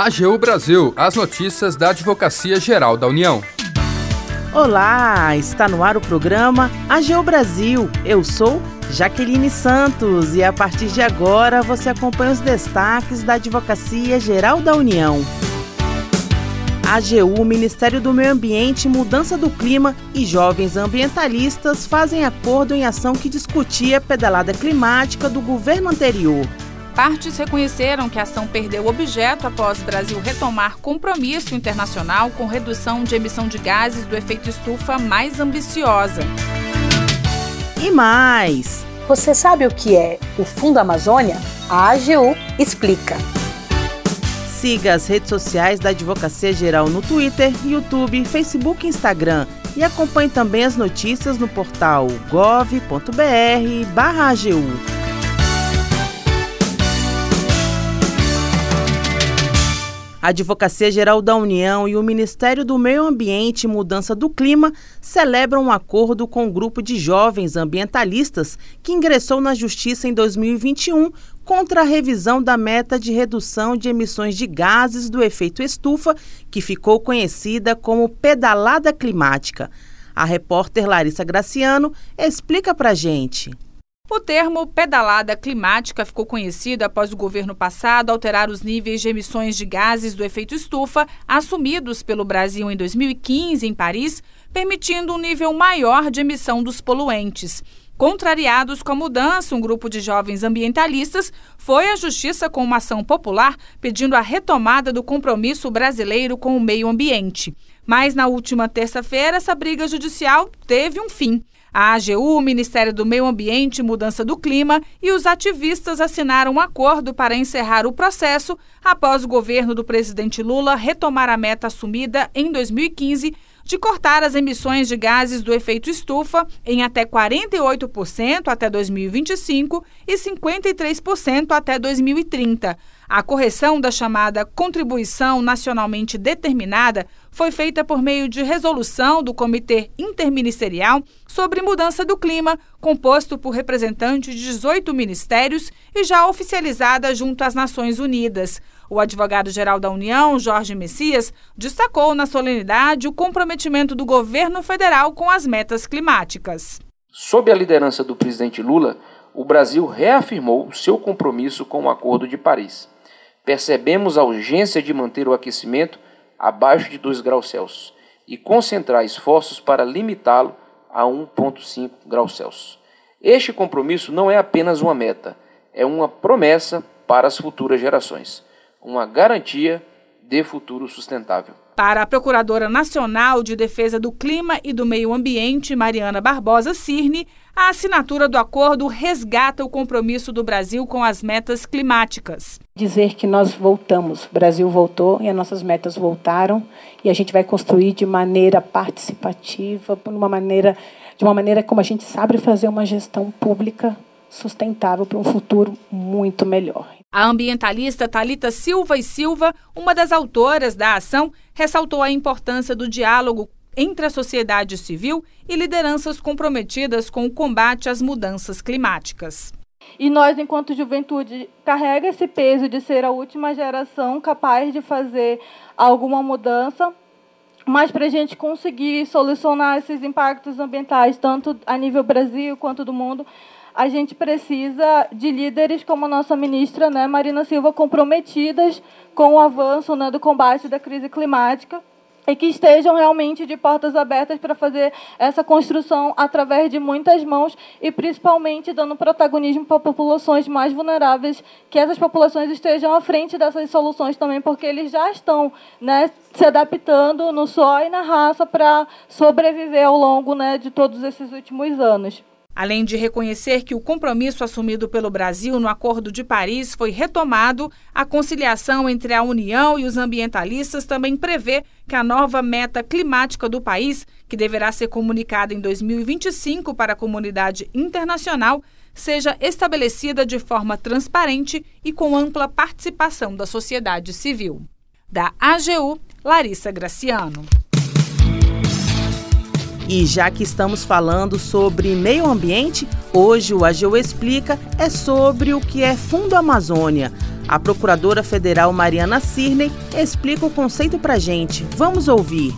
AGU Brasil, as notícias da Advocacia Geral da União. Olá, está no ar o programa AGU Brasil. Eu sou Jaqueline Santos e a partir de agora você acompanha os destaques da Advocacia Geral da União. AGU, Ministério do Meio Ambiente, Mudança do Clima e jovens ambientalistas fazem acordo em ação que discutia a pedalada climática do governo anterior. Partes reconheceram que a ação perdeu objeto após o Brasil retomar compromisso internacional com redução de emissão de gases do efeito estufa mais ambiciosa. E mais! Você sabe o que é o Fundo Amazônia? A AGU explica. Siga as redes sociais da Advocacia Geral no Twitter, YouTube, Facebook e Instagram. E acompanhe também as notícias no portal gov.br/agu. A Advocacia Geral da União e o Ministério do Meio Ambiente e Mudança do Clima celebram um acordo com um grupo de jovens ambientalistas que ingressou na Justiça em 2021 contra a revisão da meta de redução de emissões de gases do efeito estufa, que ficou conhecida como pedalada climática. A repórter Larissa Graciano explica para gente. O termo pedalada climática ficou conhecido após o governo passado alterar os níveis de emissões de gases do efeito estufa assumidos pelo Brasil em 2015 em Paris, permitindo um nível maior de emissão dos poluentes. Contrariados com a mudança, um grupo de jovens ambientalistas foi à justiça com uma ação popular pedindo a retomada do compromisso brasileiro com o meio ambiente. Mas na última terça-feira, essa briga judicial teve um fim. A AGU, o Ministério do Meio Ambiente e Mudança do Clima e os ativistas assinaram um acordo para encerrar o processo após o governo do presidente Lula retomar a meta assumida em 2015 de cortar as emissões de gases do efeito estufa em até 48% até 2025 e 53% até 2030. A correção da chamada contribuição nacionalmente determinada foi feita por meio de resolução do Comitê Interministerial sobre Mudança do Clima, composto por representantes de 18 ministérios e já oficializada junto às Nações Unidas. O advogado-geral da União, Jorge Messias, destacou na solenidade o comprometimento do governo federal com as metas climáticas. Sob a liderança do presidente Lula, o Brasil reafirmou seu compromisso com o Acordo de Paris. Percebemos a urgência de manter o aquecimento abaixo de 2 graus Celsius e concentrar esforços para limitá-lo a 1,5 graus Celsius. Este compromisso não é apenas uma meta, é uma promessa para as futuras gerações, uma garantia de futuro sustentável. Para a Procuradora Nacional de Defesa do Clima e do Meio Ambiente, Mariana Barbosa Cirne, a assinatura do acordo resgata o compromisso do Brasil com as metas climáticas. Dizer que nós voltamos, o Brasil voltou e as nossas metas voltaram e a gente vai construir de maneira participativa, de uma maneira, de uma maneira como a gente sabe fazer uma gestão pública sustentável para um futuro muito melhor. A ambientalista Talita Silva e Silva, uma das autoras da ação, ressaltou a importância do diálogo entre a sociedade civil e lideranças comprometidas com o combate às mudanças climáticas. E nós, enquanto juventude, carrega esse peso de ser a última geração capaz de fazer alguma mudança, mas para a gente conseguir solucionar esses impactos ambientais, tanto a nível Brasil quanto do mundo, a gente precisa de líderes como a nossa ministra, né, Marina Silva, comprometidas com o avanço né, do combate da crise climática e que estejam realmente de portas abertas para fazer essa construção através de muitas mãos e principalmente dando protagonismo para populações mais vulneráveis, que essas populações estejam à frente dessas soluções também, porque eles já estão né, se adaptando no sol e na raça para sobreviver ao longo né, de todos esses últimos anos. Além de reconhecer que o compromisso assumido pelo Brasil no Acordo de Paris foi retomado, a conciliação entre a União e os ambientalistas também prevê que a nova meta climática do país, que deverá ser comunicada em 2025 para a comunidade internacional, seja estabelecida de forma transparente e com ampla participação da sociedade civil. Da AGU, Larissa Graciano. E já que estamos falando sobre meio ambiente, hoje o AGU Explica é sobre o que é Fundo Amazônia. A procuradora federal Mariana Cirney explica o conceito para gente. Vamos ouvir.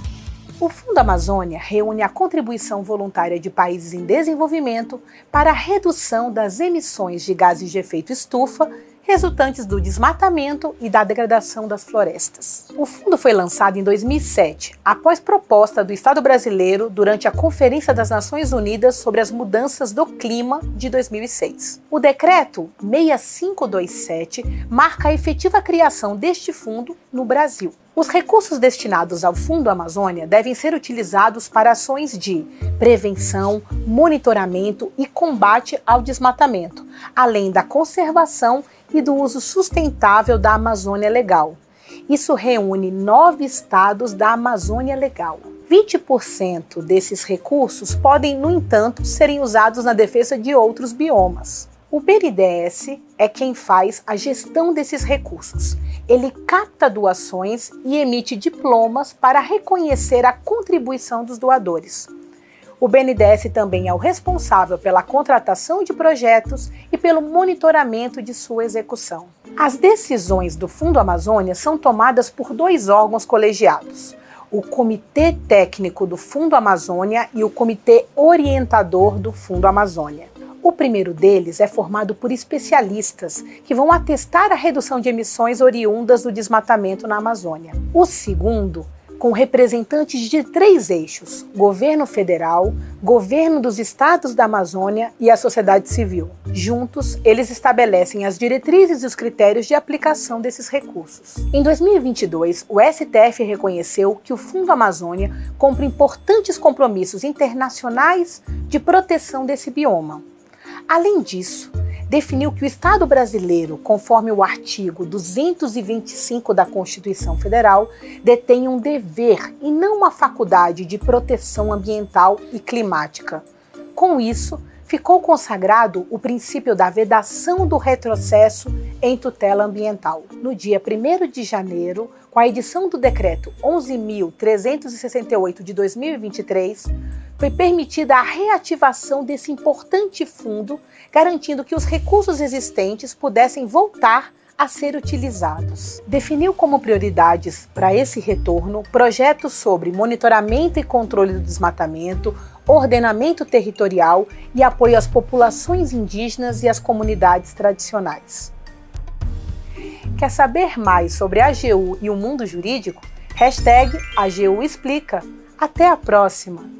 O Fundo Amazônia reúne a contribuição voluntária de países em desenvolvimento para a redução das emissões de gases de efeito estufa resultantes do desmatamento e da degradação das florestas. O fundo foi lançado em 2007, após proposta do Estado brasileiro durante a Conferência das Nações Unidas sobre as Mudanças do Clima de 2006. O decreto 6527 marca a efetiva criação deste fundo no Brasil. Os recursos destinados ao Fundo Amazônia devem ser utilizados para ações de prevenção, monitoramento e combate ao desmatamento, além da conservação e do uso sustentável da Amazônia Legal. Isso reúne nove estados da Amazônia Legal. 20% desses recursos podem, no entanto, serem usados na defesa de outros biomas. O BNDES é quem faz a gestão desses recursos. Ele capta doações e emite diplomas para reconhecer a contribuição dos doadores. O BNDES também é o responsável pela contratação de projetos e pelo monitoramento de sua execução. As decisões do Fundo Amazônia são tomadas por dois órgãos colegiados: o Comitê Técnico do Fundo Amazônia e o Comitê Orientador do Fundo Amazônia. O primeiro deles é formado por especialistas que vão atestar a redução de emissões oriundas do desmatamento na Amazônia. O segundo com representantes de três eixos: governo federal, governo dos estados da Amazônia e a sociedade civil. Juntos, eles estabelecem as diretrizes e os critérios de aplicação desses recursos. Em 2022, o STF reconheceu que o Fundo Amazônia cumpre importantes compromissos internacionais de proteção desse bioma. Além disso, definiu que o Estado brasileiro, conforme o artigo 225 da Constituição Federal, detém um dever e não uma faculdade de proteção ambiental e climática. Com isso, ficou consagrado o princípio da vedação do retrocesso em tutela ambiental. No dia 1 de janeiro, com a edição do decreto 11.368 de 2023, foi permitida a reativação desse importante fundo, garantindo que os recursos existentes pudessem voltar a ser utilizados. Definiu como prioridades para esse retorno projetos sobre monitoramento e controle do desmatamento, ordenamento territorial e apoio às populações indígenas e às comunidades tradicionais. Quer saber mais sobre a AGU e o mundo jurídico? Hashtag AGU Explica. Até a próxima!